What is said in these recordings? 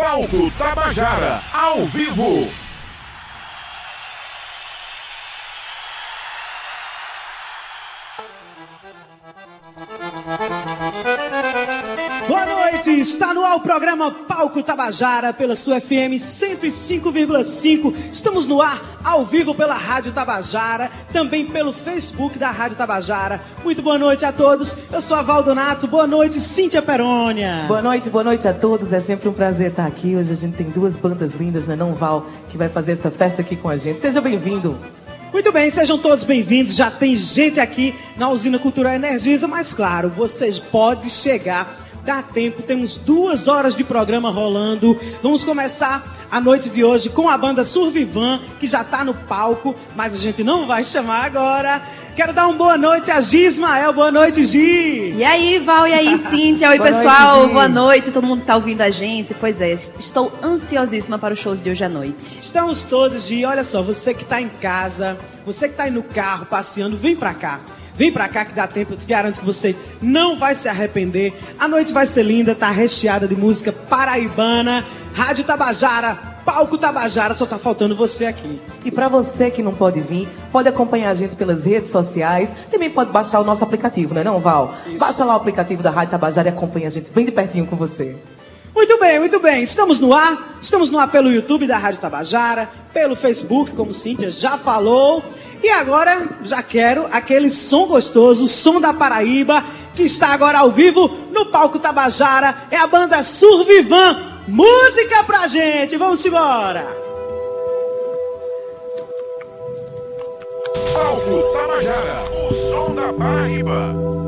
Palco Tabajara, ao vivo. Está no ar o programa Palco Tabajara pela sua FM 105,5. Estamos no ar ao vivo pela Rádio Tabajara, também pelo Facebook da Rádio Tabajara. Muito boa noite a todos. Eu sou a Valdonato. Boa noite, Cíntia Perônia. Boa noite, boa noite a todos. É sempre um prazer estar aqui. Hoje a gente tem duas bandas lindas, né, não Val, que vai fazer essa festa aqui com a gente. Seja bem-vindo. Muito bem, sejam todos bem-vindos. Já tem gente aqui na Usina Cultural Energisa, mas claro, vocês podem chegar dá tempo, temos duas horas de programa rolando. Vamos começar a noite de hoje com a banda Survivan, que já está no palco, mas a gente não vai chamar agora. Quero dar uma boa noite a Gismael. Boa noite, Gi. E aí, Val, e aí, Cíntia? Oi, boa pessoal. Noite, boa noite. Todo mundo que tá ouvindo a gente. Pois é, estou ansiosíssima para os shows de hoje à noite. Estamos todos, Gi. Olha só, você que está em casa, você que está aí no carro, passeando, vem para cá. Vem pra cá que dá tempo, eu te garanto que você não vai se arrepender. A noite vai ser linda, tá recheada de música paraibana. Rádio Tabajara, Palco Tabajara, só tá faltando você aqui. E para você que não pode vir, pode acompanhar a gente pelas redes sociais. Também pode baixar o nosso aplicativo, não é não, Val? Isso. Baixa lá o aplicativo da Rádio Tabajara e acompanha a gente bem de pertinho com você. Muito bem, muito bem. Estamos no ar. Estamos no ar pelo YouTube da Rádio Tabajara, pelo Facebook, como Cíntia já falou. E agora já quero aquele som gostoso, som da Paraíba, que está agora ao vivo no palco Tabajara. É a banda Survivan. Música pra gente, vamos embora! Palco Tabajara, o som da Paraíba.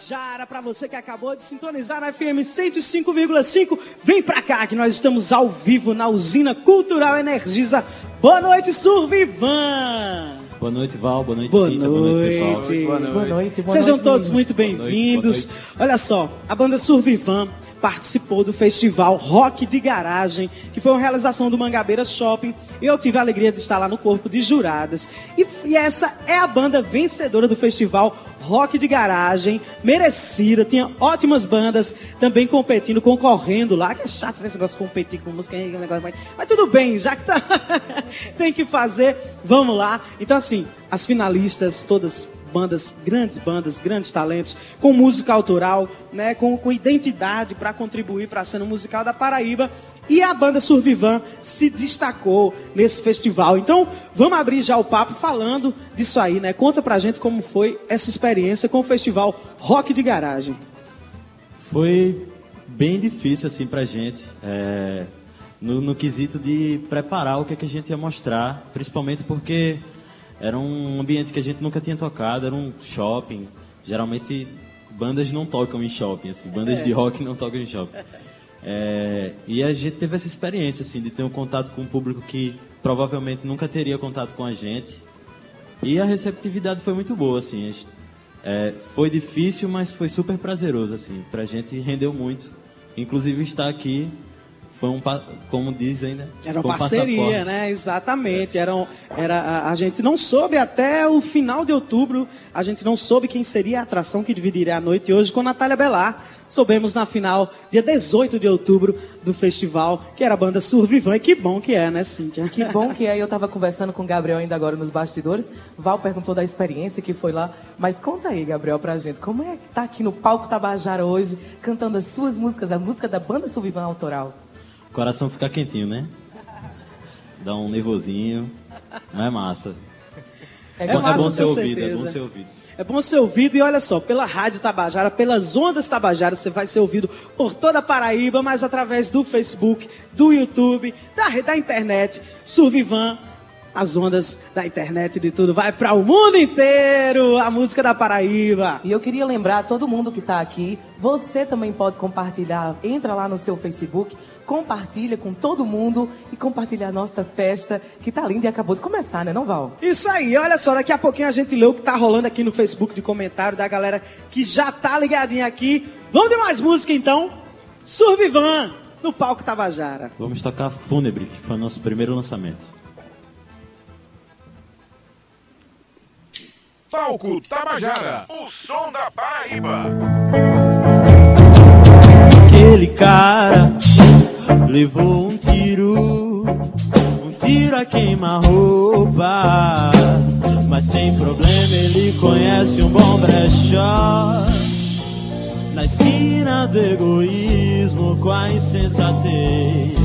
Tabajara. Para você que acabou de sintonizar na FM 105,5, vem pra cá que nós estamos ao vivo na usina Cultural Energisa. Boa noite, Survivan! Boa noite, Val. Boa noite, Boa Cita. Boa noite, pessoal. noite. Boa noite, boa Sejam noite, todos meninos. muito bem-vindos. Olha só, a banda Survivan participou do festival Rock de Garagem, que foi uma realização do Mangabeira Shopping. Eu tive a alegria de estar lá no corpo de juradas. E, e essa é a banda vencedora do festival Rock de Garagem, merecida, tinha ótimas bandas também competindo, concorrendo lá, que é chato esse negócio de competir com música, negócio vai- mas tudo bem, já que tá, tem que fazer, vamos lá. Então assim, as finalistas, todas bandas, grandes bandas, grandes talentos, com música autoral, né, com, com identidade para contribuir para a cena musical da Paraíba. E a banda Survivan se destacou nesse festival. Então, vamos abrir já o papo falando disso aí, né? Conta pra gente como foi essa experiência com o festival Rock de Garagem. Foi bem difícil, assim, pra gente. é, no, no quesito de preparar o que, é que a gente ia mostrar. Principalmente porque era um ambiente que a gente nunca tinha tocado. Era um shopping. Geralmente, bandas não tocam em shopping, assim. Bandas de rock não tocam em shopping. É, e a gente teve essa experiência, assim, de ter um contato com um público que provavelmente nunca teria contato com a gente. E a receptividade foi muito boa, assim. é, foi difícil, mas foi super prazeroso, assim. Pra gente rendeu muito. Inclusive estar aqui foi um, como dizem, né? Era uma um parceria, passaporte. né? Exatamente. Era, um- era, a, a gente não soube até o final de outubro, a gente não soube quem seria a atração que dividiria a noite hoje com Natália Belar. Soubemos na final, dia 18 de outubro, do festival, que era a banda Survivan. E que bom que é, né, Cíntia? Que bom que aí eu tava conversando com o Gabriel ainda agora nos bastidores. Val perguntou da experiência que foi lá. Mas conta aí, Gabriel, pra gente. Como é que tá aqui no palco Tabajara hoje, cantando as suas músicas, a música da banda Subivan Autoral? O coração fica quentinho, né? Dá um nervosinho. Não é massa. É, É bom, massa, é bom ser ouvido, é bom ser ouvido. É bom ser ouvido e olha só, pela Rádio Tabajara, pelas ondas Tabajara, você vai ser ouvido por toda a Paraíba, mas através do Facebook, do YouTube, da, da internet, Survivan, as ondas da internet e de tudo, vai para o mundo inteiro, a música da Paraíba. E eu queria lembrar a todo mundo que está aqui, você também pode compartilhar. Entra lá no seu Facebook, compartilha com todo mundo e compartilha a nossa festa, que tá linda e acabou de começar, né, não, Val? Isso aí, olha só, daqui a pouquinho a gente lê o que tá rolando aqui no Facebook de comentário da galera que já tá ligadinha aqui. Vamos de mais música então? Survivan, no palco Tabajara. Vamos tocar Fúnebre, que foi o nosso primeiro lançamento. Palco Tabajara. O som da Paraíba. Aquele cara levou um tiro, um tiro a queima-roupa. Mas sem problema ele conhece um bom brechó. Na esquina do egoísmo com a insensatez.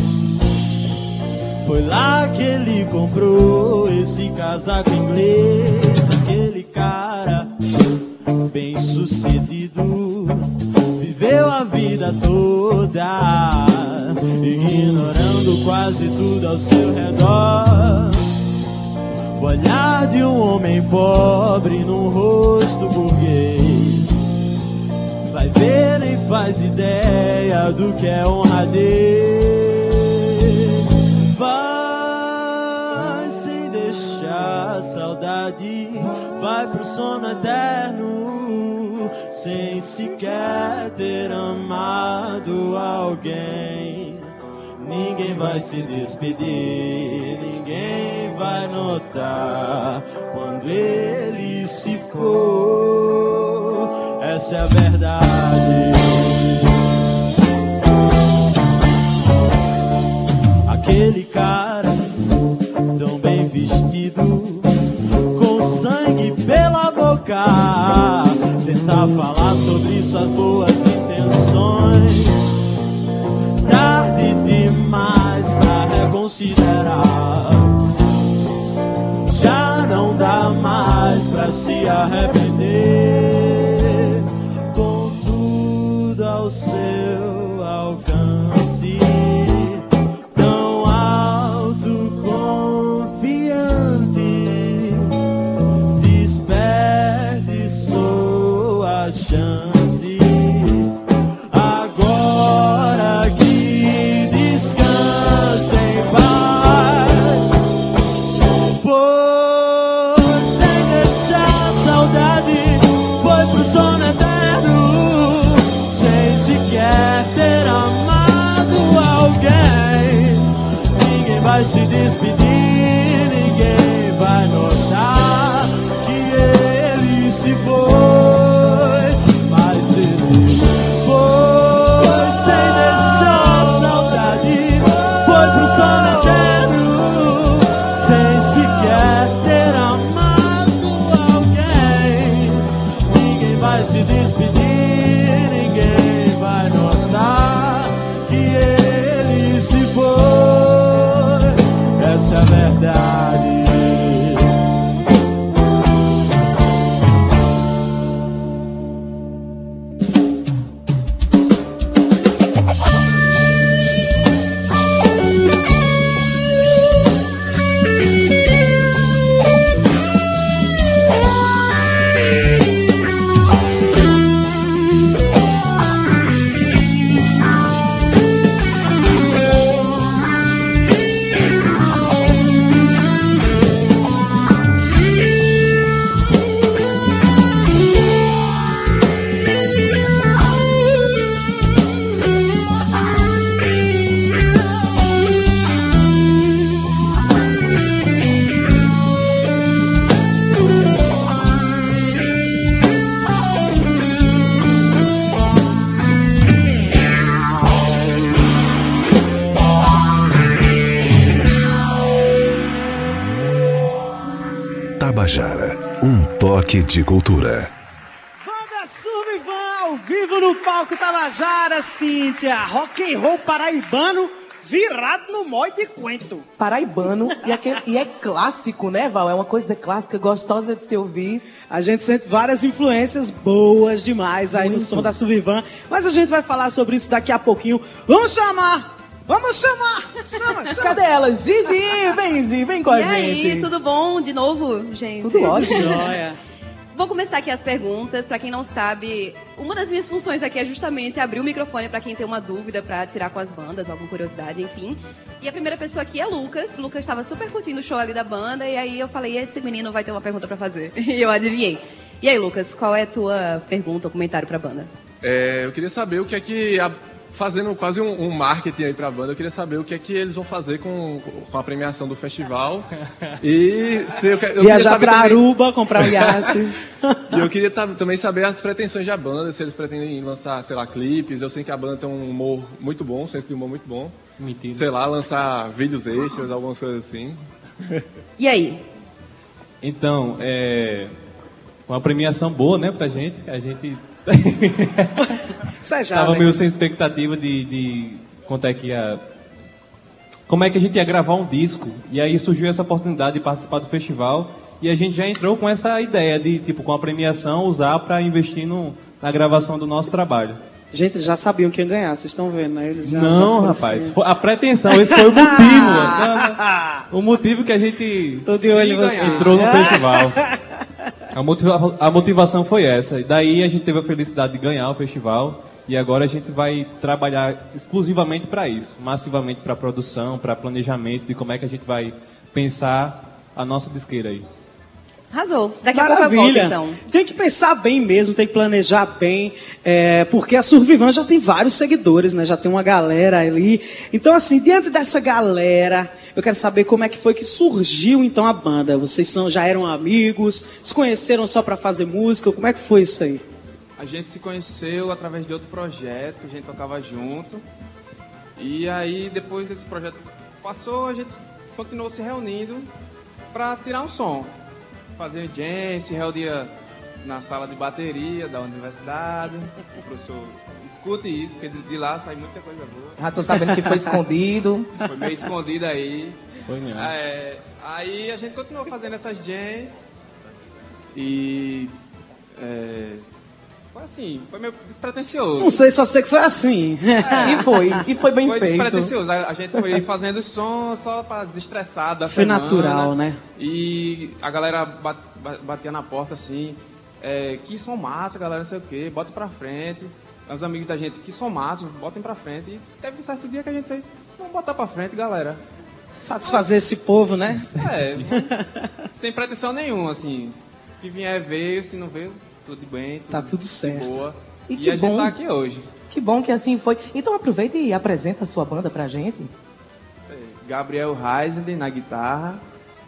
Foi lá que ele comprou esse casaco inglês. Seu redor. O olhar de um homem pobre num rosto burguês vai ver nem faz ideia do que é honradez. Vai sem deixar saudade, vai pro sono eterno, sem sequer ter amado alguém. Ninguém vai se despedir, ninguém vai notar quando ele se for. Essa é a verdade. Aquele cara tão bem vestido, com sangue pela boca, tentar falar sobre suas boas intenções. Já não dá mais pra se arrepender. Rock and roll paraibano virado no mói de quento. Paraibano. E, aquele- e é clássico, né, Val? É uma coisa clássica, gostosa de se ouvir. A gente sente várias influências boas demais aí no som da Survivan. Mas a gente vai falar sobre isso daqui a pouquinho. Vamos chamar! Vamos chamar! Chama, chama! Cadê elas? Gigi, vem, Gigi, vem com a e aí, gente. tudo bom de novo, gente? Tudo ótimo. Joia. Vou começar aqui as perguntas. Pra quem não sabe, uma das minhas funções aqui é justamente abrir o microfone pra quem tem uma dúvida pra tirar com as bandas, alguma curiosidade, enfim. E a primeira pessoa aqui é Lucas. Lucas estava super curtindo o show ali da banda e aí eu falei, esse menino vai ter uma pergunta pra fazer. E eu adivinhei. E aí, Lucas, qual é a tua pergunta ou comentário pra banda? É, eu queria saber o que é que. a- fazendo quase um, um marketing aí pra banda, eu queria saber o que é que eles vão fazer com, com a premiação do festival. E se eu, eu queria Viajar saber pra também- Aruba, comprar um iate. E eu queria ta- também saber as pretensões da banda, se eles pretendem lançar, sei lá, clipes. Eu sei que a banda tem um humor muito bom, um senso de humor muito bom. Sei lá, lançar vídeos extras, algumas coisas assim. E aí? Então, é uma premiação boa, né, pra gente. A gente Isso é já, tava né? meio sem expectativa de, de quanto é que ia... Como é que a gente ia gravar um disco. E aí surgiu essa oportunidade de participar do festival. E a gente já entrou com essa ideia de, tipo, com a premiação, usar para investir no, na gravação do nosso trabalho. Gente, já sabiam quem ia ganhar, vocês estão vendo, né? Eles já, não, já rapaz. foi- A pretensão, esse foi o motivo. O motivo que a gente Tô de olho você. entrou no festival. A, motiva- a motivação foi essa. E daí a gente teve a felicidade de ganhar o festival. E agora a gente vai trabalhar exclusivamente para isso, massivamente para produção, para planejamento de como é que a gente vai pensar a nossa disqueira aí. Arrasou. Daqui a pouco eu volto, Maravilha. então. Tem que pensar bem mesmo, tem que planejar bem, é, porque a Survivan já tem vários seguidores, né? Já tem uma galera ali. Então, assim, diante dessa galera, eu quero saber como é que foi que surgiu então a banda. Vocês são, já eram amigos, se conheceram só para fazer música? Como é que foi isso aí? A gente se conheceu através de outro projeto que a gente tocava junto. E aí, depois desse projeto passou, a gente continuou se reunindo para tirar um som. Fazer jam, se reunia na sala de bateria da universidade. O professor escute isso, porque de de lá sai muita coisa boa. Já tô sabendo que foi escondido. Foi meio escondido aí. Foi mesmo. É, aí a gente continuou fazendo essas jams e é, foi assim, foi meio despretensioso. Não sei, só sei que foi assim. E foi, e foi bem foi feito. despretensioso. A, a gente foi fazendo som só pra desestressar da Foi semana. natural, né? E a galera bat- ba- batia na porta assim, é, que são massa, galera, não sei o quê, bota pra frente. Os amigos da gente que são massa, botem pra frente. E teve um certo dia que a gente fez, vamos botar pra frente, galera. Satisfazer esse povo, né? É, sem pretensão nenhuma, assim. Que vier veio, se não veio, tudo bem. Tudo tá tudo certo. Boa. E, e, que a bom, gente tá aqui hoje. Que bom que assim foi. Então aproveita e apresenta a sua banda pra gente. É, Gabriel Heisenden na guitarra.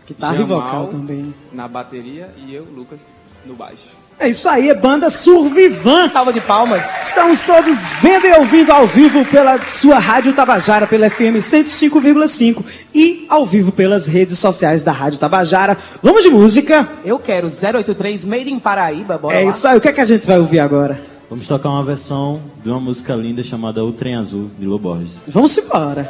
Guitarra tá Jamal, e vocal também. Na bateria e eu, Lucas, no baixo. É isso aí, é banda Survivan, salva de palmas. Estamos todos vendo e ouvindo ao vivo pela sua Rádio Tabajara, pela FM 105,5 e ao vivo pelas redes sociais da Rádio Tabajara. Vamos de música. Eu quero 083 Made in Paraíba, bora É lá. isso aí, o que, é que a gente vai ouvir agora? Vamos tocar uma versão de uma música linda chamada O Trem Azul, de Loborges. Vamos embora.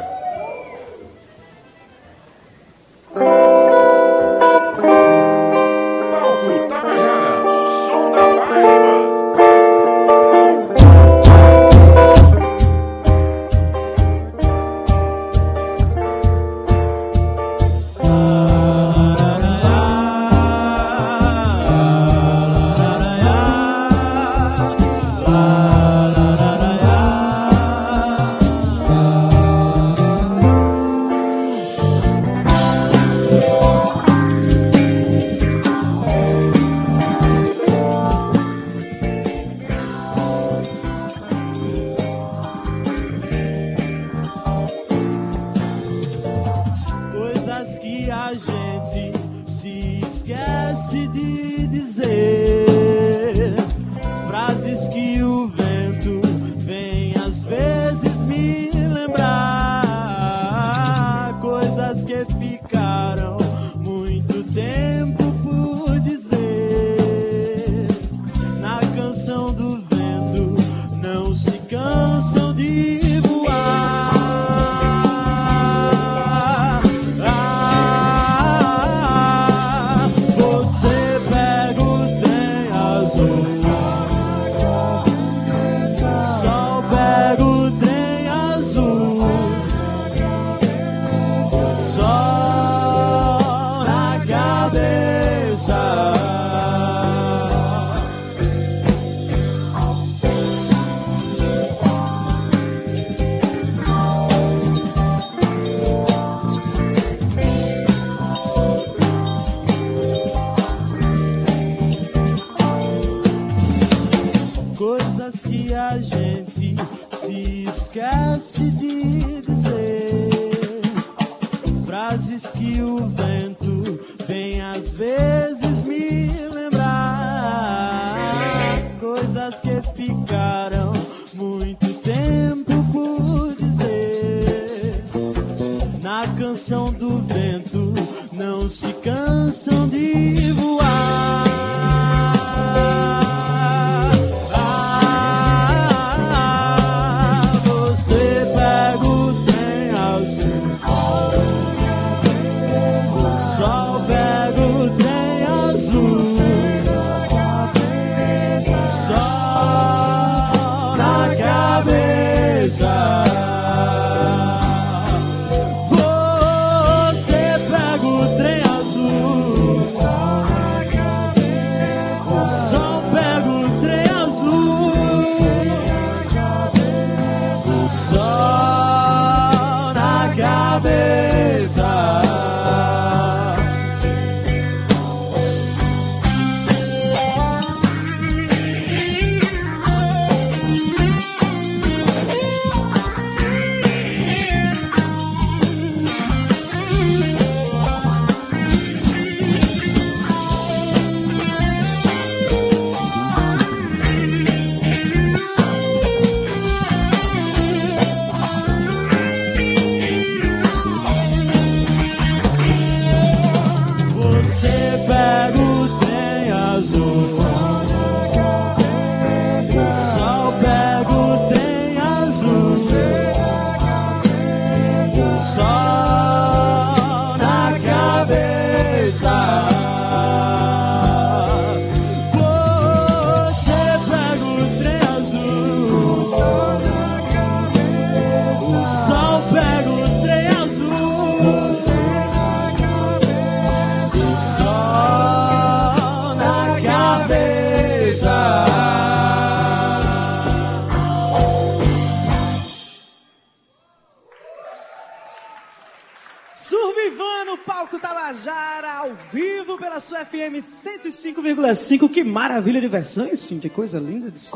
5. Que maravilha de versões, Cintia. Coisa linda de se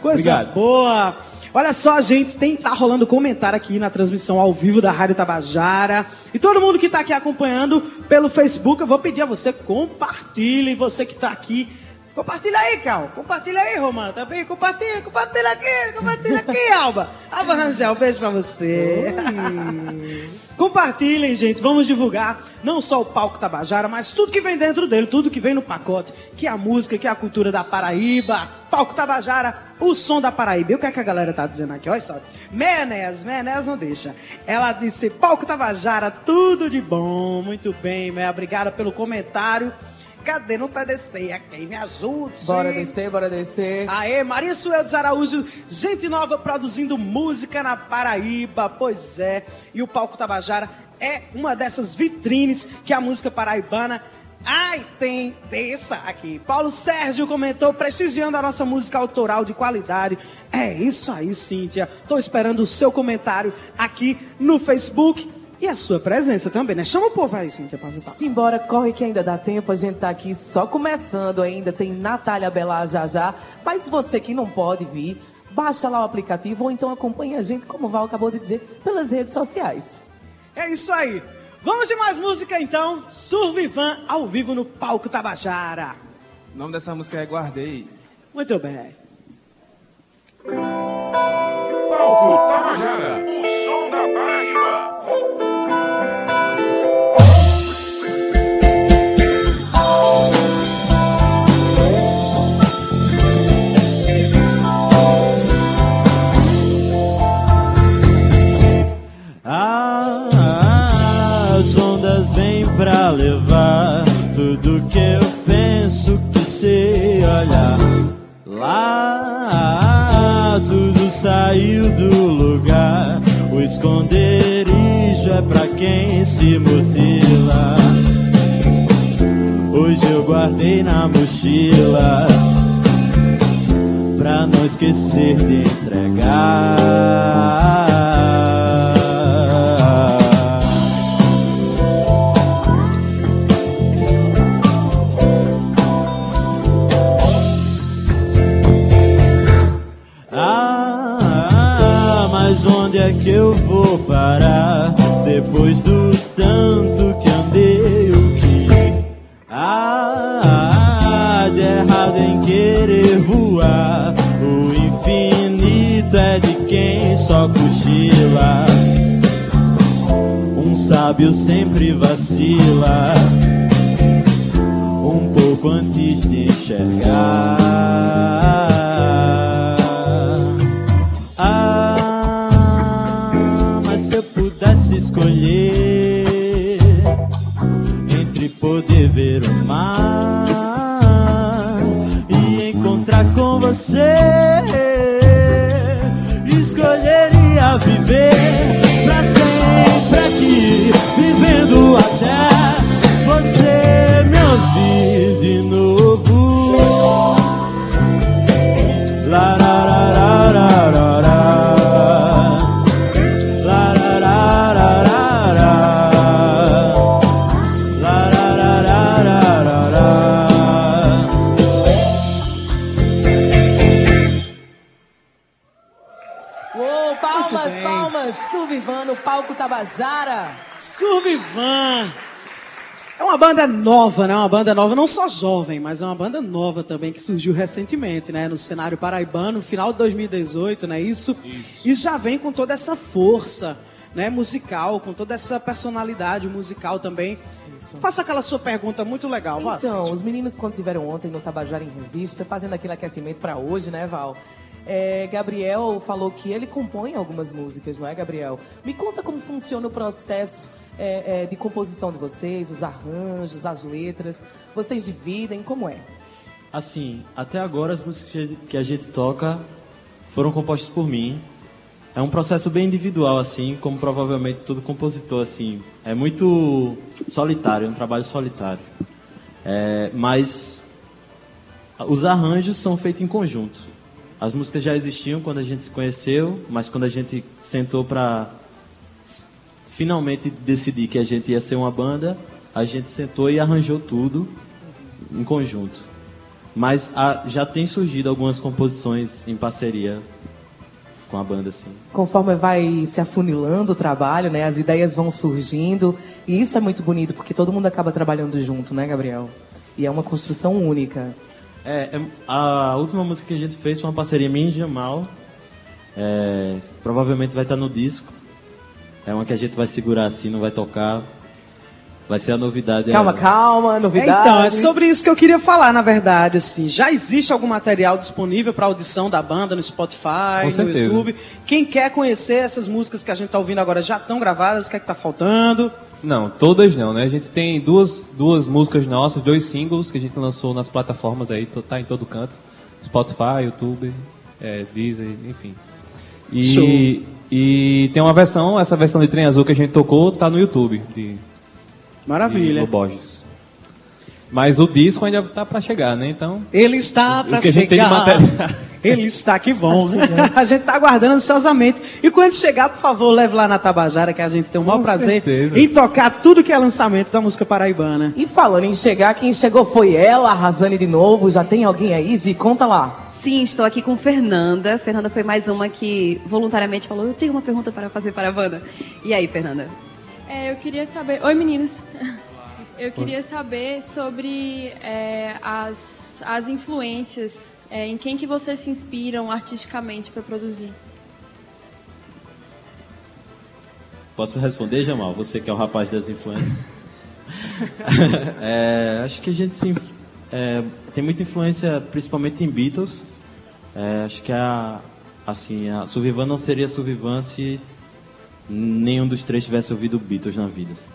Coisa Obrigado. boa. Olha só, gente, tem tá rolando comentário aqui na transmissão ao vivo da Rádio Tabajara. E todo mundo que está aqui acompanhando pelo Facebook, eu vou pedir a você compartilhe, você que está aqui Compartilha aí, Cal. Compartilha aí, Romano. Tá bem? Compartilha, compartilha aqui, compartilha aqui, Alba. Alba Rangel, beijo pra você. Compartilhem, gente. Vamos divulgar não só o palco Tabajara, mas tudo que vem dentro dele, tudo que vem no pacote, que é a música, que é a cultura da Paraíba. Palco Tabajara, o som da Paraíba. E o que é que a galera tá dizendo aqui? Olha só. Menés, Menés não deixa. Ela disse, palco Tabajara, tudo de bom. Muito bem, Mé. Obrigada pelo comentário. Cadê? Não tá descer aqui. Me ajude. Bora descer, bora descer. Aê, Maria Sueldes Araújo, gente nova produzindo música na Paraíba, pois é. E o Palco Tabajara é uma dessas vitrines que a música paraibana. Ai, tem dessa aqui. Paulo Sérgio comentou, prestigiando a nossa música autoral de qualidade. É isso aí, Cíntia. Tô esperando o seu comentário aqui no Facebook e a sua presença também, né? Chama o povo aí, Cíntia, pra votar. Simbora, corre que ainda dá tempo. A gente tá aqui só começando ainda. Tem Natália Belar já já. Mas você que não pode vir, baixa lá o aplicativo ou então acompanha a gente, como o Val acabou de dizer, pelas redes sociais. É isso aí. Vamos de mais música então. Survivan ao vivo no Palco Tabajara. O nome dessa música é Guardei. Muito bem. Palco Tabajara, eu penso que sei olhar. Lá tudo saiu do lugar. O esconderijo é pra quem se mutila. Hoje eu guardei na mochila pra não esquecer de entregar. Que eu vou parar depois do tanto que andei o que há de errado em querer voar? O infinito é de quem só cochila. Um sábio sempre vacila um pouco antes de enxergar. Poder ver o mar e encontrar com você, escolheria viver Tabajara. Survivan. É uma banda nova, né? Uma banda nova, não só jovem, mas é uma banda nova também que surgiu recentemente, né? No cenário paraibano, no final de 2018, né? Isso. E já vem com toda essa força, né? Musical, com toda essa personalidade musical também. Faça aquela sua pergunta muito legal, Então, os meninos quando estiveram ontem no Tabajara em Revista, fazendo aquele aquecimento pra hoje, né, Val? É, Gabriel falou que ele compõe algumas músicas, não é, Gabriel? Me conta como funciona o processo é, é, de composição de vocês, os arranjos, as letras. Vocês dividem, como é? Assim, até agora as músicas que a gente toca foram compostas por mim. É um processo bem individual, assim, como provavelmente todo compositor, assim. É muito solitário, é um trabalho solitário. É, mas os arranjos são feitos em conjunto. As músicas já existiam quando a gente se conheceu, mas quando a gente sentou para finalmente decidir que a gente ia ser uma banda, a gente sentou e arranjou tudo em conjunto. Mas ah, já tem surgido algumas composições em parceria com a banda, assim. Conforme vai se afunilando o trabalho, né? As ideias vão surgindo. E isso é muito bonito, porque todo mundo acaba trabalhando junto, né, Gabriel? E é uma construção única. É, é- a última música que a gente fez foi uma parceria minha e Jamal. É, provavelmente vai estar no disco. É uma que a gente vai segurar assim, não vai tocar. Vai ser a novidade. Calma, é- calma, novidade. Então, é sobre isso que eu queria falar, na verdade. Assim, já existe algum material disponível para audição da banda no Spotify, Com no certeza. YouTube? Quem quer conhecer essas músicas que a gente está ouvindo agora já estão gravadas? O que é que tá faltando? Não, todas não, né? A gente tem duas, duas músicas nossas, dois singles que a gente lançou nas plataformas aí, tá em todo canto. Spotify, YouTube, é, Deezer, enfim. Show. E, e tem uma versão, essa versão de Trem Azul que a gente tocou, tá no YouTube, de, de Maravilha. Lo Borges. Mas o disco ainda tá pra chegar, né? Então, Ele está para que a gente tem de chegar. material. Ele está, que bom. a gente está aguardando ansiosamente. E quando chegar, por favor, leve lá na Tabajara, que a gente tem o maior Com prazer certeza. em tocar tudo que é lançamento da música paraibana. E falando em chegar, quem chegou foi ela, a Razane de novo. Já tem alguém aí? Zi, conta lá. Sim, estou aqui com Fernanda. Fernanda foi mais uma que voluntariamente falou: Eu tenho uma pergunta para fazer para a Wanda. E aí, Fernanda? É, eu queria saber. Oi, meninos. Eu queria saber sobre é, as, as influências. É, em quem que vocês se inspiram artisticamente para produzir? Posso responder, Jamal? Você que é o rapaz das influências. É, acho que a gente se, é, tem muita influência, principalmente em Beatles. É, acho que a, assim, a Survivan não seria Survivan se nenhum dos três tivesse ouvido Beatles na vida. assim.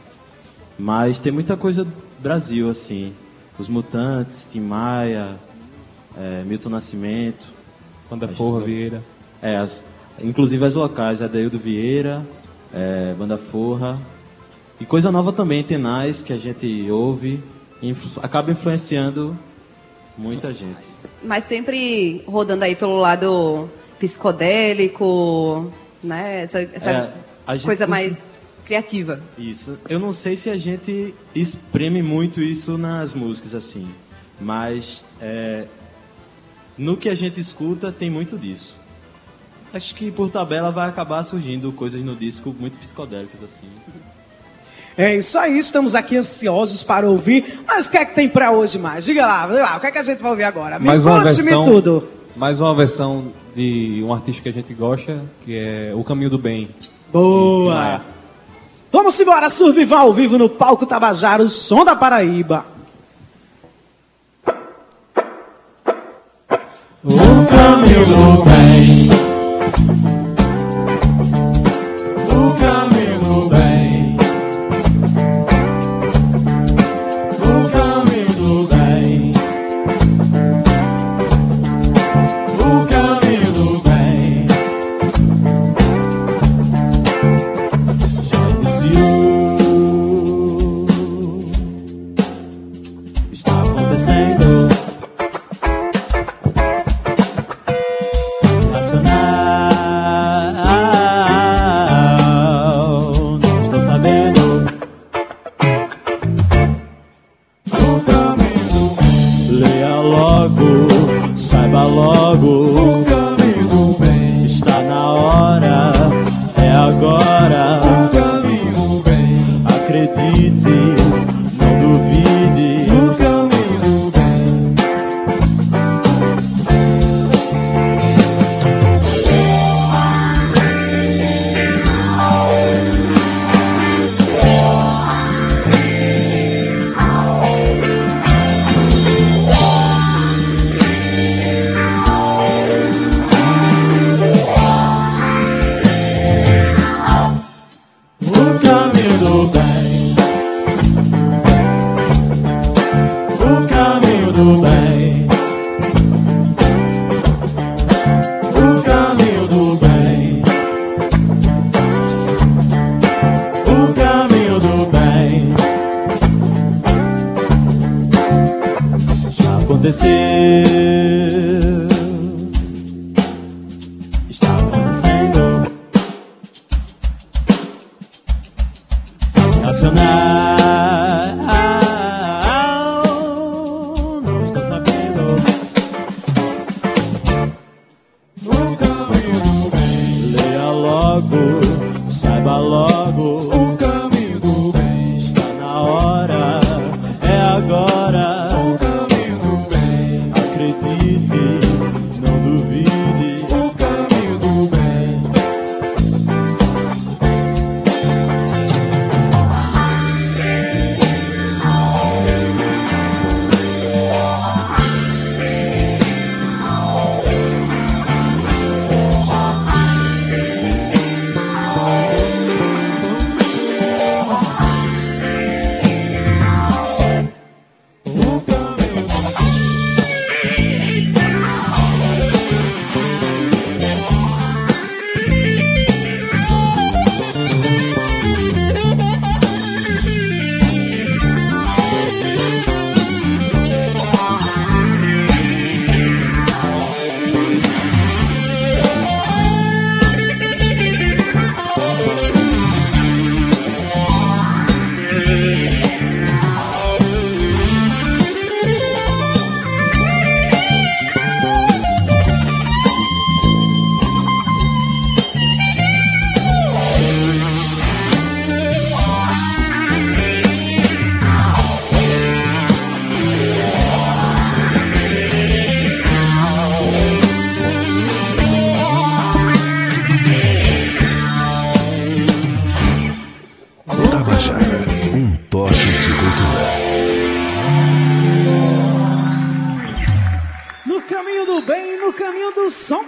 Mas tem muita coisa do Brasil, assim. Os Mutantes, Tim Maia, é, Milton Nascimento. Banda Forra, Vieira. É, as, inclusive as locais, Adaildo Vieira, é, Banda Forra. E coisa nova também, Tenaz, que a gente ouve, influ- acaba influenciando muita gente. Mas sempre rodando aí pelo lado psicodélico, né? Essa, essa É, a gente coisa curte- mais criativa. Isso. Eu não sei se a gente espreme muito isso nas músicas, assim. Mas é, no que a gente escuta tem muito disso. Acho que por tabela vai acabar surgindo coisas no disco muito psicodélicas, assim. É isso aí, estamos aqui ansiosos para ouvir. Mas o que é que tem para hoje mais? Diga lá, lá, o que é que a gente vai ouvir agora? Me Mais uma conte-me versão, tudo. mais uma versão de um artista que a gente gosta, que é O Caminho do Bem. Boa! Vamos embora, Survival ao vivo no palco Tabajara, o som da Paraíba. Do bem. Nacional.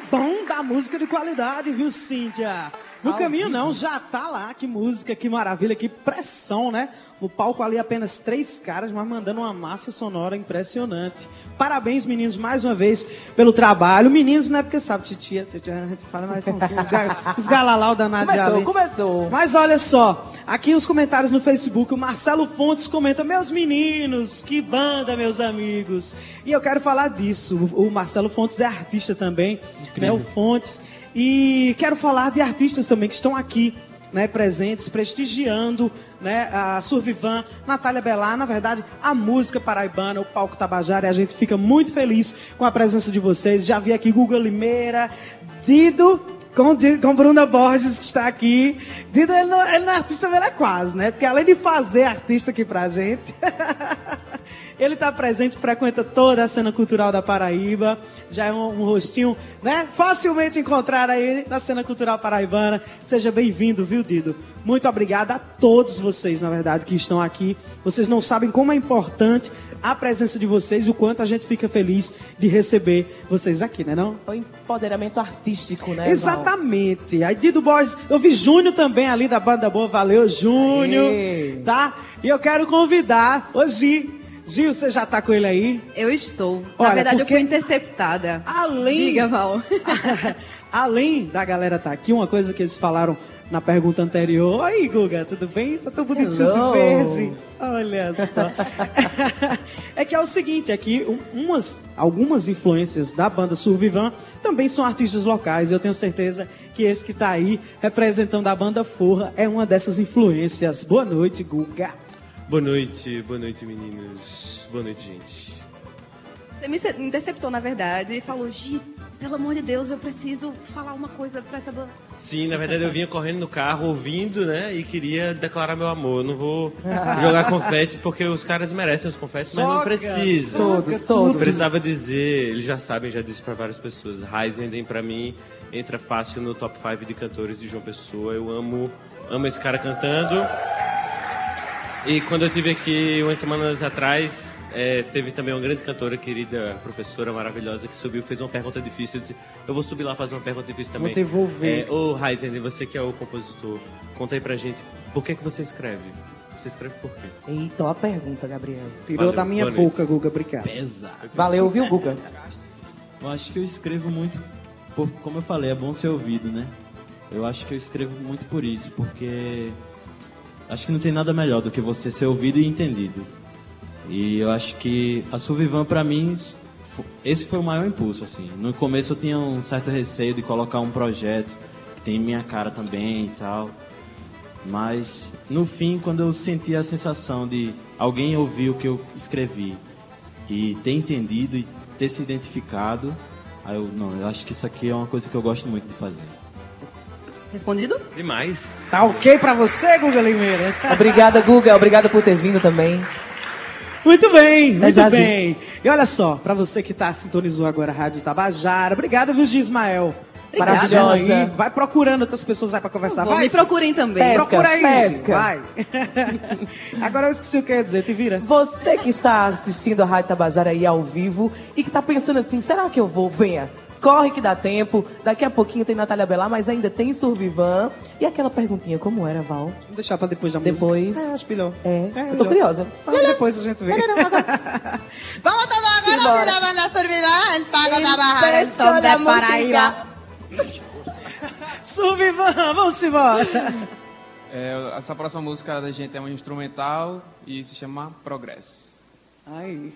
Bom da música de qualidade, viu, Cíntia? No caminho não, já tá lá, que música, que maravilha, que pressão, né? No palco ali apenas três caras, mas mandando uma massa sonora impressionante. Parabéns, meninos, mais uma vez pelo trabalho. Meninos, não é porque sabe, titia, titia a gente fala, mas são os, ga- os galalau danados Começou, começou. Mas olha só, aqui os comentários no Facebook, o Marcelo Fontes comenta: Meus meninos, que banda, meus amigos. E eu quero falar disso. O Marcelo Fontes é artista também, O Fontes. E quero falar de artistas também que estão aqui. Né, presentes, prestigiando né, a Survivan, Natália Belar, na verdade, a música paraibana, o palco Tabajara, e a gente fica muito feliz com a presença de vocês. Já vi aqui Guga Limeira, Dido, com, com Bruna Borges, que está aqui. Dido, ele não, ele não é artista, mas ele é quase, né? Porque além de fazer artista aqui pra gente, ele está presente, frequenta toda a cena cultural da Paraíba. Já é um, um rostinho, né? Facilmente encontrado aí na cena cultural paraibana. Seja bem-vindo, viu, Dido? Muito obrigado a todos vocês, na verdade, que estão aqui. Vocês não sabem como é importante a presença de vocês, o quanto a gente fica feliz de receber vocês aqui, né não? O empoderamento artístico, né? Val? Exatamente. Aí Dido Boys, eu vi Júnior também ali da Banda Boa, valeu Júnior, tá? E eu quero convidar Gi. Gil, você já tá com ele aí? Eu estou. Olha, Na verdade, porque- eu fui interceptada. Além, Diga, Val. além da galera estar aqui, uma coisa que eles falaram na pergunta anterior. Oi, Guga, tudo bem? Tá tão bonitinho Hello. de verde. Olha só. é que é o seguinte, é que um- umas, algumas influências da banda Survivan também são artistas locais. E eu tenho certeza que esse que tá aí representando a banda Forra é uma dessas influências. Boa noite, Guga. Boa noite, boa noite, meninos. Boa noite, gente. Você me interceptou, na verdade, e falou, Gi, pelo amor de Deus, eu preciso falar uma coisa pra essa banda. Sim, na verdade eu vinha correndo no carro, ouvindo, né? E queria declarar meu amor. Eu não vou jogar confete porque os caras merecem os confetes, mas não Soca, precisa. Todos, todos. tudo. Precisava dizer, eles já sabem, já disse pra várias pessoas. Heisenden, pra mim, entra fácil no top 5 de cantores de João Pessoa. Eu amo, amo esse cara cantando. E quando eu tive aqui umas semanas atrás, é, teve também uma grande cantora, querida, professora maravilhosa, que subiu, fez uma pergunta difícil. Eu disse, eu vou subir lá fazer uma pergunta difícil também. Vou devolver. É, Ô, Heisenden, você que é o compositor, conta aí pra gente, por que, que você escreve? Você escreve por quê? Eita, ó a pergunta, Gabriel. Tirou Valeu, da minha boca, Guga, obrigado. Pesado. Valeu, viu, Guga? Eu acho que eu escrevo muito, por, como eu falei, é bom ser ouvido, né? Eu acho que eu escrevo muito por isso, porque acho que não tem nada melhor do que você ser ouvido e entendido. E eu acho que a Survivan, pra mim, esse foi o maior impulso, assim. No começo eu tinha um certo receio de colocar um projeto que tem minha cara também e tal. Mas, no fim, quando eu senti a sensação de alguém ouvir o que eu escrevi e ter entendido e ter se identificado, aí eu, não, eu acho que isso aqui é uma coisa que eu gosto muito de fazer. Respondido? Demais. Tá ok pra você, Guga Limeira? Obrigada, Guga. Obrigada por ter vindo também. Muito bem, muito Jazi. bem. E olha só, pra você que tá sintonizou agora a Rádio Tabajara, obrigado, viu, Ismael? Obrigada. Maravilhosa. aí. Vai procurando outras pessoas aí pra conversar. Vai, me procurem também. Pesca, Procura aí, pesca. vai. agora eu esqueci o que eu ia dizer, te vira. Você que está assistindo a Rádio Tabajara aí ao vivo e que está pensando assim, será que eu vou? Venha. Corre que dá tempo. Daqui a pouquinho tem Natália Belar, mas ainda tem Survivan. E aquela perguntinha, como era, Val? Vamos deixar pra depois da música. Depois. É, acho melhor. É, É, eu tô melhor. curiosa. Aí depois a gente vê. Vamos tomar agora o da banda Survival, Paga da Barra, som da a música. Paraíba. Survivan, vamos embora. É, essa próxima música da gente é uma instrumental e se chama Progresso. Aí.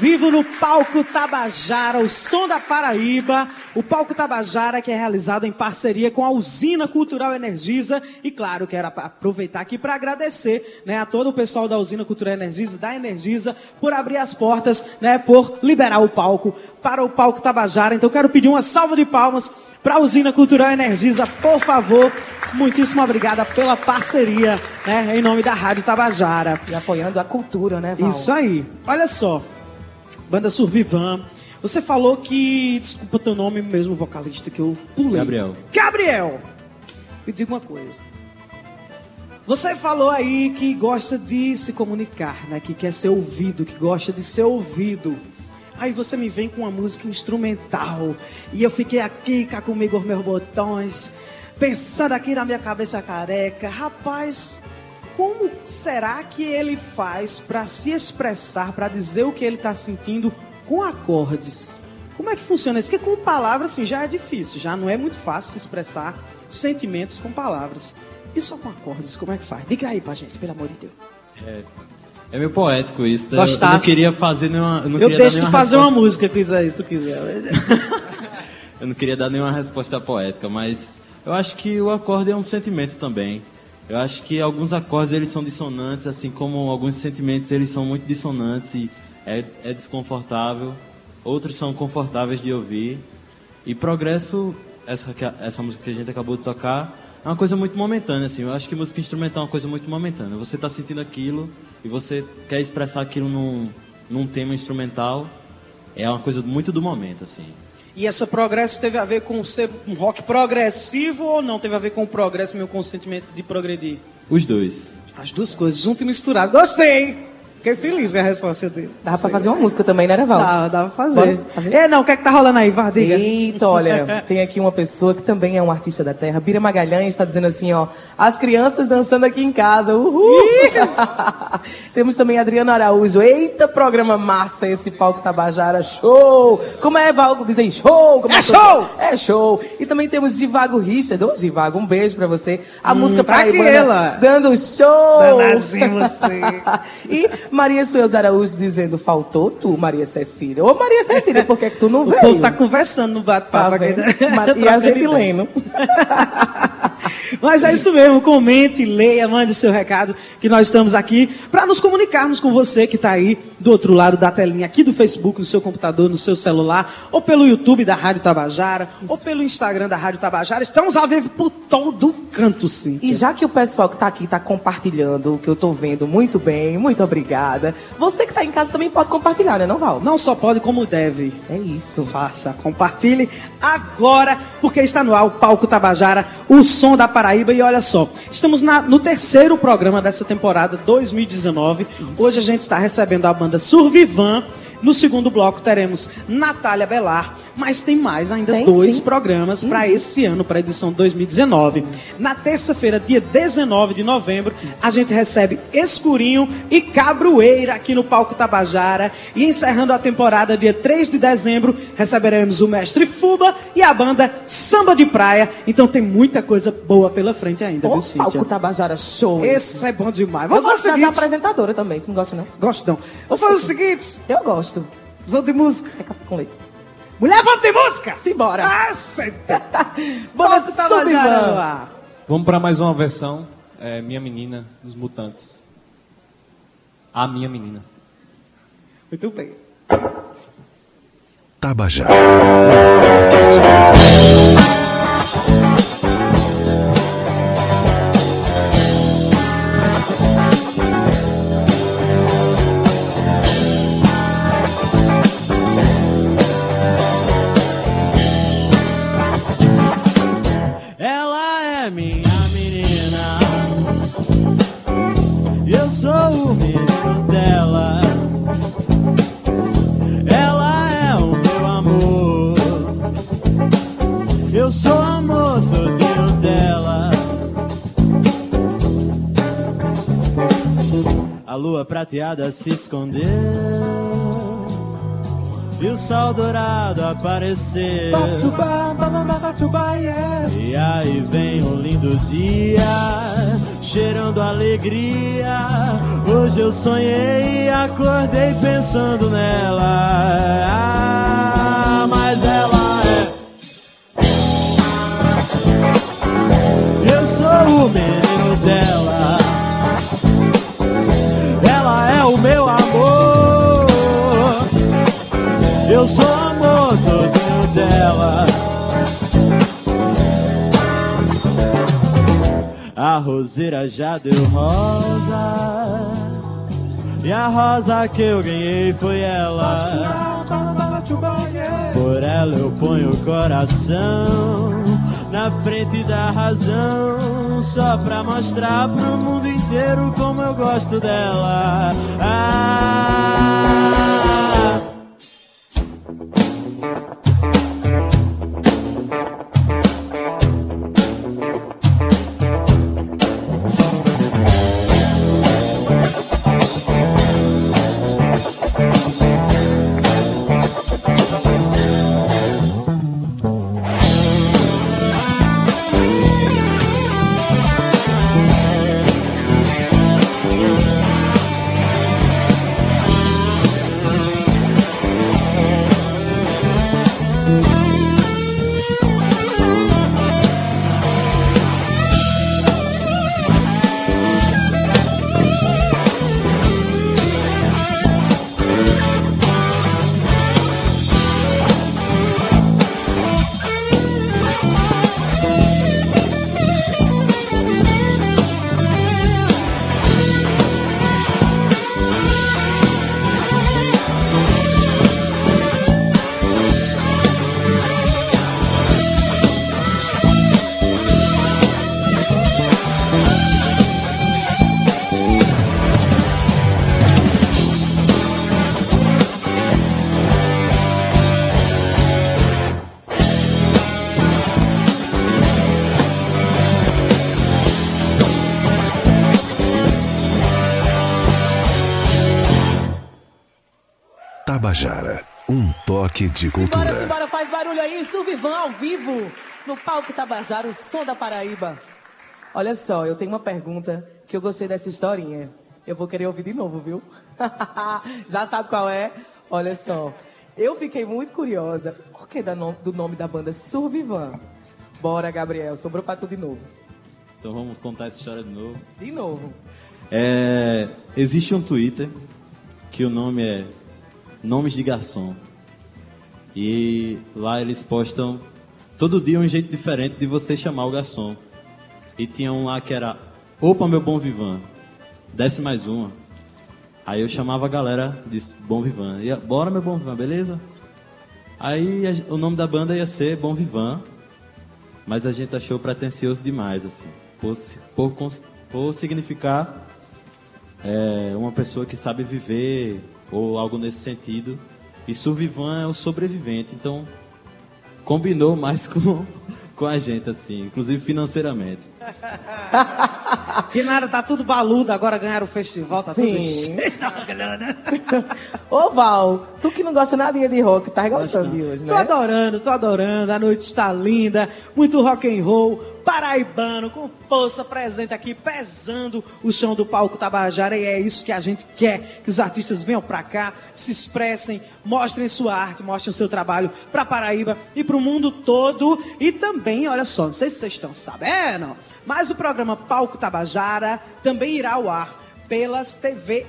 Vivo no Palco Tabajara, o som da Paraíba. O Palco Tabajara que é realizado em parceria com a Usina Cultural Energisa. E claro, quero ap- aproveitar aqui para agradecer né, a todo o pessoal da Usina Cultural Energisa, da Energisa, por abrir as portas, né, por liberar o palco para o Palco Tabajara. Então quero pedir uma salva de palmas para a Usina Cultural Energisa, por favor. Muitíssimo obrigada pela parceria, né, em nome da Rádio Tabajara. E apoiando a cultura, né, Val? Isso aí. Olha só. Banda Survivan. Você falou que. Desculpa teu nome mesmo, vocalista, que eu pulei. Gabriel. Gabriel! Me diga uma coisa. Você falou aí que gosta de se comunicar, né? Que quer ser ouvido, que gosta de ser ouvido. Aí você me vem com uma música instrumental. E eu fiquei aqui cá comigo os meus botões, pensando aqui na minha cabeça careca. Rapaz, como será que ele faz para se expressar, para dizer o que ele está sentindo com acordes? Como é que funciona isso? Porque com palavras assim, já é difícil, já não é muito fácil se expressar sentimentos com palavras. E só com acordes, como é que faz? Diga aí pra gente, pelo amor de Deus. É, é meio poético isso. né? Eu, eu Gostasse? não queria fazer nenhuma. Eu, não Eu deixo de fazer resposta- uma música, quiser isso, tu quiser. Eu não queria dar nenhuma resposta poética, mas eu acho que o acorde é um sentimento também. Eu acho que alguns acordes eles são dissonantes, assim como alguns sentimentos eles são muito dissonantes e é, é desconfortável. Outros são confortáveis de ouvir. E progresso, essa, essa música que a gente acabou de tocar, é uma coisa muito momentânea, assim. Eu acho que música instrumental é uma coisa muito momentânea. Você está sentindo aquilo e você quer expressar aquilo num, num tema instrumental. É uma coisa muito do momento, assim. E essa progresso teve a ver com ser um rock progressivo ou não? Teve a ver com o progresso, meu consentimento de progredir? Os dois. As duas coisas, junto e misturado. Gostei! Fiquei feliz com a resposta dele. Dava pra fazer uma música também, né, Val? Dava, dava pra fazer. Fazer? É, não, o que é que tá rolando aí, Vardiga? Eita, olha, tem aqui uma pessoa que também é um artista da terra. Bira Magalhães está dizendo assim, ó, as crianças dançando aqui em casa, uhul! Temos também Adriano Araújo. Eita, programa massa esse palco Tabajara, show! Como é, Val? Dizem show! Como É que- show! É show! E também temos Divago Richard. Ô, Divago, um beijo pra você. A Hum, música pra paraibana aquela. dando show! Danadinho você. e Maria Sueldes Araújo dizendo, faltou tu, Maria Cecília. Ô, Maria Cecília, por que, é que tu não O veio? povo tá conversando no bate-papo Tá né? E a gente lendo. Mas é isso mesmo, comente, leia, mande seu recado, que nós estamos aqui para nos comunicarmos com você que está aí do outro lado da telinha, aqui do Facebook, no seu computador, no seu celular, ou pelo YouTube da Rádio Tabajara, ou pelo Instagram da Rádio Tabajara. Estamos ao vivo por todo canto, sim. E já que o pessoal que tá aqui tá compartilhando, o que eu tô vendo muito bem, muito obrigada. Você que tá em casa também pode compartilhar, né, não, Val? Não só pode, como deve. É isso. Faça, compartilhe agora, porque está no ar o Palco Tabajara, o som da Paraíba. E olha só, estamos na- no terceiro programa dessa temporada 2019. Hoje a gente está recebendo a banda Survivan. No segundo bloco teremos Natália Belar, mas tem mais ainda Tem, dois sim. programas para esse ano, para a edição 2019. Na terça-feira, dia 19 de novembro, a gente recebe Escurinho e Cabroeira aqui no Palco Tabajara. E encerrando a temporada, dia 3 de dezembro, receberemos o Mestre Fuba e a banda Samba de Praia. Então tem muita coisa boa pela frente ainda, viu, Cíntia? palco Tabajara show. Esse é bom demais. Eu Vamos fazer gosto o das apresentadoras também, tu não gosta não? Gosto não. Vamos fazer o seguinte. Eu gosto. Vamos de música. É café com leite. Mulher, vamos de música! Simbora. Ah, ar. Vamos para mais uma versão. É, minha menina, dos Mutantes. A minha menina. Muito bem. Tabajara. Lua prateada se escondeu e o sol dourado aparecer. E aí vem um lindo dia, cheirando alegria. Hoje eu sonhei e acordei pensando nela. Ah, mas ela é. Eu sou o menino dela. Eu sou amor todinho dela. A roseira já deu rosa. E a rosa que eu ganhei foi ela. Por ela eu ponho o coração na frente da razão, só pra mostrar pro mundo inteiro como eu gosto dela. Ah, Thank you. Toque de Simbora, cultura. simbora, faz barulho aí, Sulvivan ao vivo, no palco Tabajara, o som da Paraíba. Olha só, eu tenho uma pergunta que eu gostei dessa historinha. Eu vou querer ouvir de novo, viu? Já sabe qual é? Olha só, eu fiquei muito curiosa. Por que do nome da banda Survivan? Bora, Gabriel, sobrou pra tu de novo. Então vamos contar essa história de novo. De novo. É, existe um Twitter que o nome é Nomes de Garçom. E lá eles postam todo dia um jeito diferente de você chamar o garçom. E tinha um lá que era Opa, meu bom vivan, desce mais uma. Aí eu chamava a galera de Bom Vivan. Ia, Bora, meu bom vivan, beleza? Aí a- o nome da banda ia ser Bom Vivan, mas a gente achou pretencioso demais, assim, por, por, por significar é, uma pessoa que sabe viver ou algo nesse sentido. E Survivan é o sobrevivente, então combinou mais com, com a gente, assim, inclusive financeiramente. Que nada, tá tudo baludo, agora ganharam o festival, tá tudo Sim. cheio. Tá uma grana. Ô, Val, tu que não gosta nadinha de rock, tá gostando de hoje, né? Tô adorando, tô adorando. A noite está linda, muito rock and roll, paraibano, com força presente aqui, pesando o chão do palco Tabajara. E é isso que a gente quer, que os artistas venham pra cá, se expressem, mostrem sua arte, mostrem o seu trabalho pra Paraíba e pro mundo todo. E também, olha só, não sei se vocês estão sabendo, mas o programa Palco Tabajara também irá ao ar pelas TVE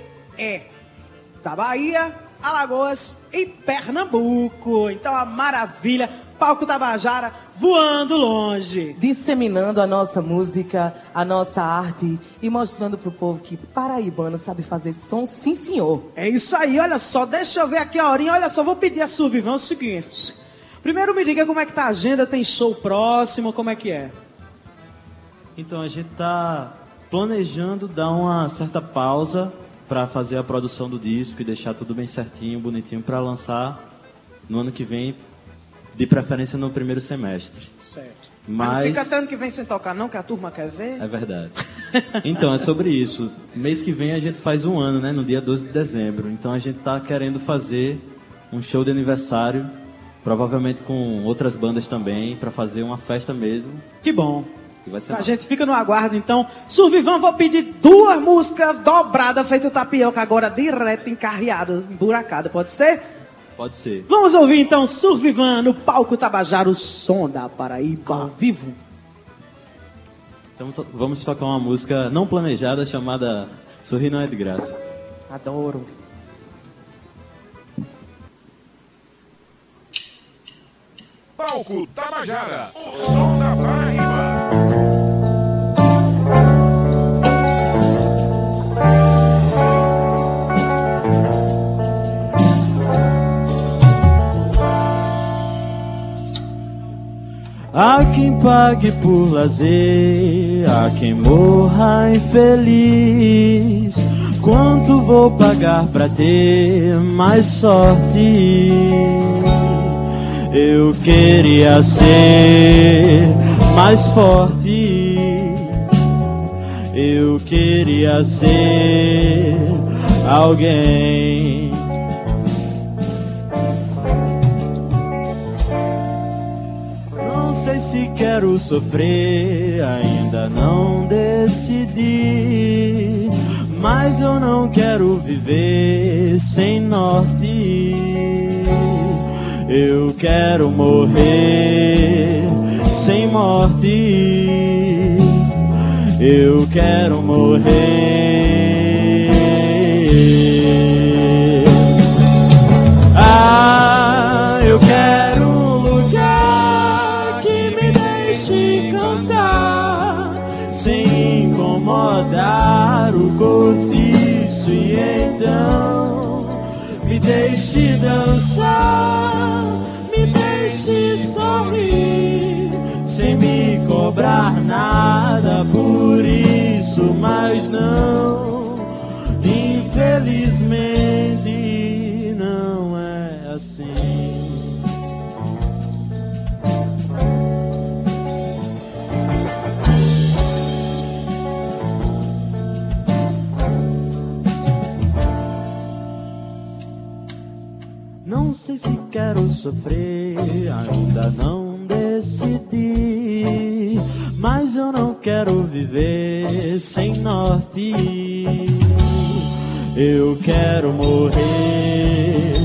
da Bahia, Alagoas e Pernambuco. Então a maravilha, palco da Bajara voando longe. Disseminando a nossa música, a nossa arte e mostrando pro povo que paraibano sabe fazer som, sim senhor. É isso aí, olha só, deixa eu ver aqui a horinha, olha só, vou pedir a Survivão o seguinte. Primeiro me diga como é que tá a agenda, tem show próximo, como é que é? Então a gente tá planejando dar uma certa pausa para fazer a produção do disco e deixar tudo bem certinho, bonitinho para lançar no ano que vem, de preferência no primeiro semestre. Certo. Mas não fica até ano que vem sem tocar não, que a turma quer ver. é verdade. Então é sobre isso. Mês que vem a gente faz um ano, né, no dia 12 de dezembro. Então a gente tá querendo fazer um show de aniversário, provavelmente com outras bandas também, para fazer uma festa mesmo. Que bom. E vai ser A massa. gente fica no aguardo, então. Survivan, vou pedir duas músicas dobradas, feito tapioca, agora direto, encarreado, emburacado, pode ser? Pode ser. Vamos ouvir então Survivan no palco Tabajara, o som da Paraíba ao vivo. Então to- vamos tocar uma música não planejada chamada Sorrir Não É de Graça. Adoro. Palco Tabajara, o som da Paraíba. Quem pague por lazer, há quem morra infeliz. Quanto vou pagar pra ter mais sorte? Eu queria ser mais forte. Eu queria ser alguém. Quero sofrer, ainda não decidi. Mas eu não quero viver sem norte. Eu quero morrer sem morte. Eu quero morrer. Ah, eu quero cortiço e então me deixe dançar, me deixe sorrir sem me cobrar nada por isso, mas não, sei se quero sofrer, ainda não decidi. Mas eu não quero viver sem norte. Eu quero morrer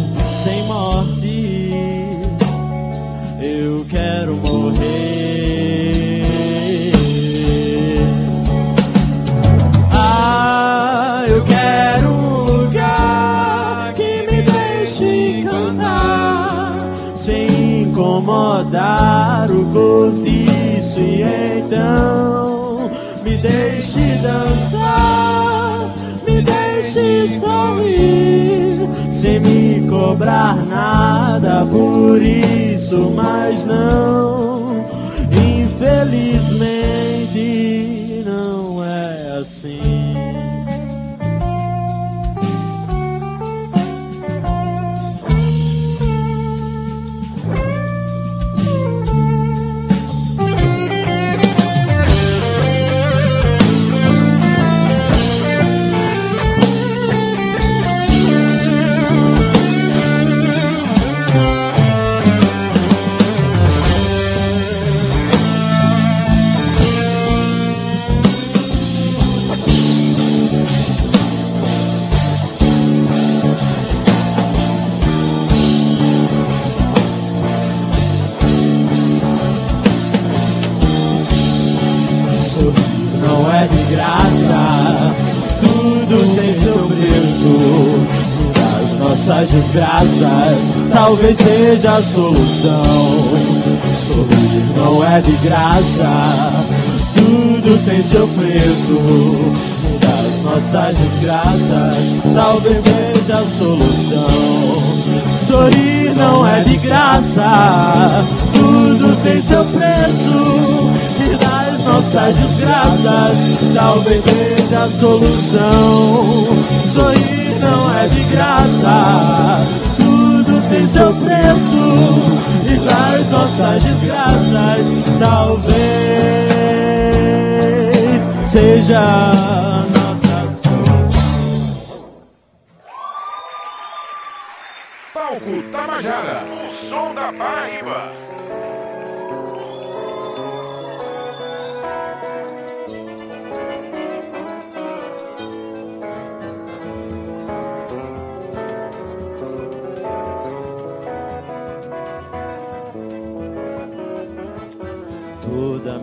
e então me deixe dançar, me deixe sorrir sem me cobrar nada por isso, mas não, infelizmente nossas desgraças, talvez seja a solução. Sorrir não é de graça, tudo tem seu preço. Das nossas desgraças, talvez seja a solução. Sorrir não é de graça, tudo tem seu preço. E das nossas desgraças, talvez seja a solução. Sorrir não é de graça, tudo tem seu preço. E das nossas desgraças, talvez seja Palco Tabajara, o som da Paraíba.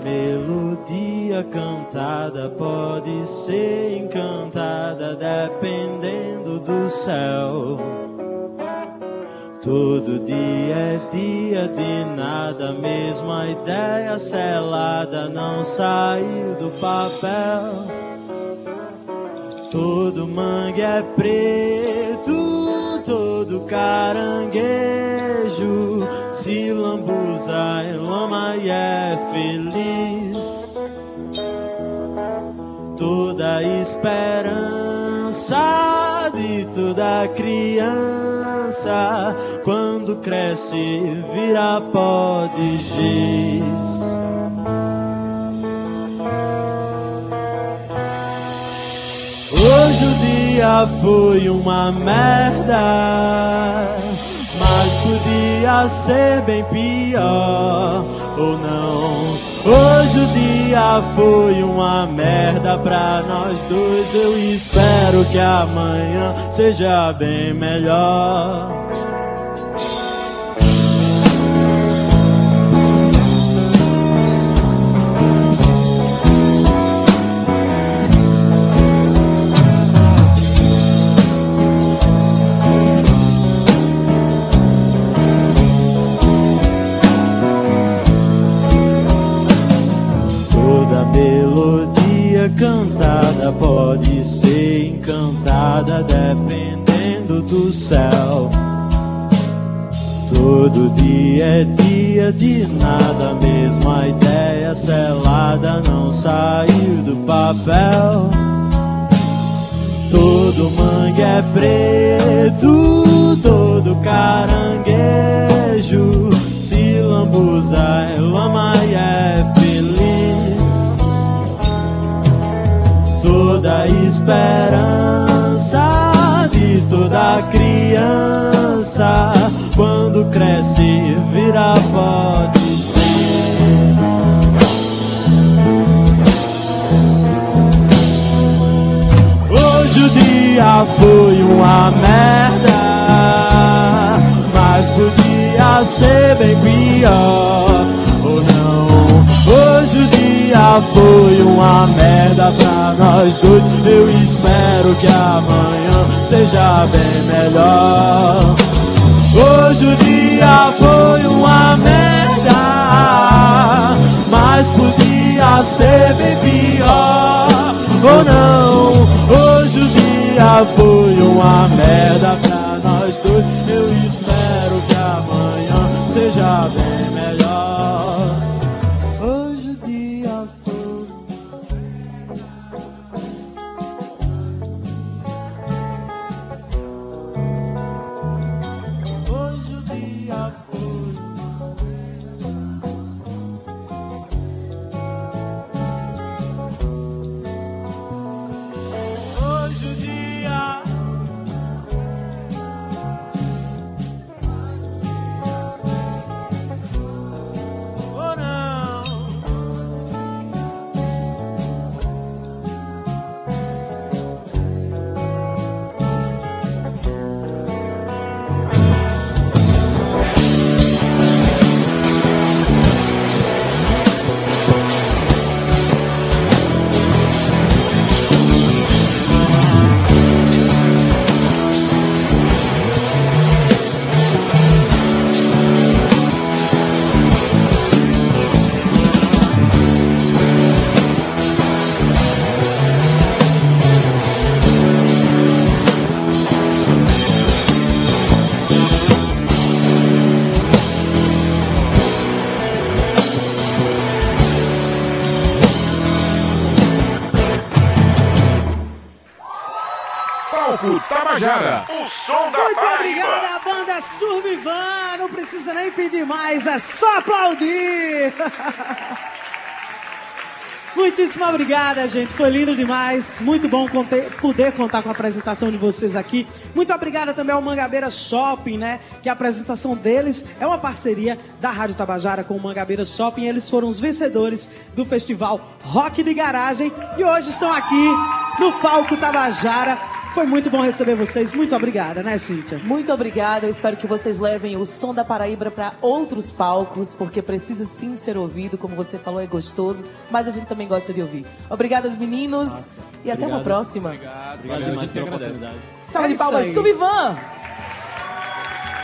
Melodia cantada pode ser encantada dependendo do céu. Todo dia é dia de nada, mesmo a ideia selada não saiu do papel. Todo mangue é preto, todo caranguejo se lambuza em lama e é feliz. Toda esperança de toda criança, quando cresce, vira pó de giz. Hoje o dia foi uma merda, podia ser bem pior ou não. Hoje o dia foi uma merda pra nós dois. Eu espero que amanhã seja bem melhor. Esperança de toda criança, quando cresce, vira pó de giz. Hoje o dia foi uma merda, mas podia ser bem pior ou não. Hoje o dia foi uma merda pra nós dois. Eu espero que amanhã seja bem melhor. Hoje o dia foi uma merda, mas podia ser bem pior ou não. Hoje o dia foi uma merda pra nós dois. Eu espero que amanhã seja bem Tabajara, o som da Muito Paraíba. obrigada, banda Survivan. Não precisa nem pedir mais, é só aplaudir. Muitíssimo obrigada, gente. Foi lindo demais. Muito bom conter- poder contar com a apresentação de vocês aqui. Muito obrigada também ao Mangabeira Shopping, né? Que a apresentação deles é uma parceria da Rádio Tabajara com o Mangabeira Shopping. Eles foram os vencedores do festival Rock de Garagem e hoje estão aqui no palco Tabajara. Foi muito bom receber vocês. Muito obrigada, né, Cíntia? Muito obrigada. Eu espero que vocês levem o som da Paraíba para outros palcos, porque precisa sim ser ouvido. Como você falou, é gostoso, mas a gente também gosta de ouvir. Obrigada, meninos. e até uma Obrigado. próxima. Obrigado Valeu, a demais pela oportunidade. Salve É de palmas. Subivan!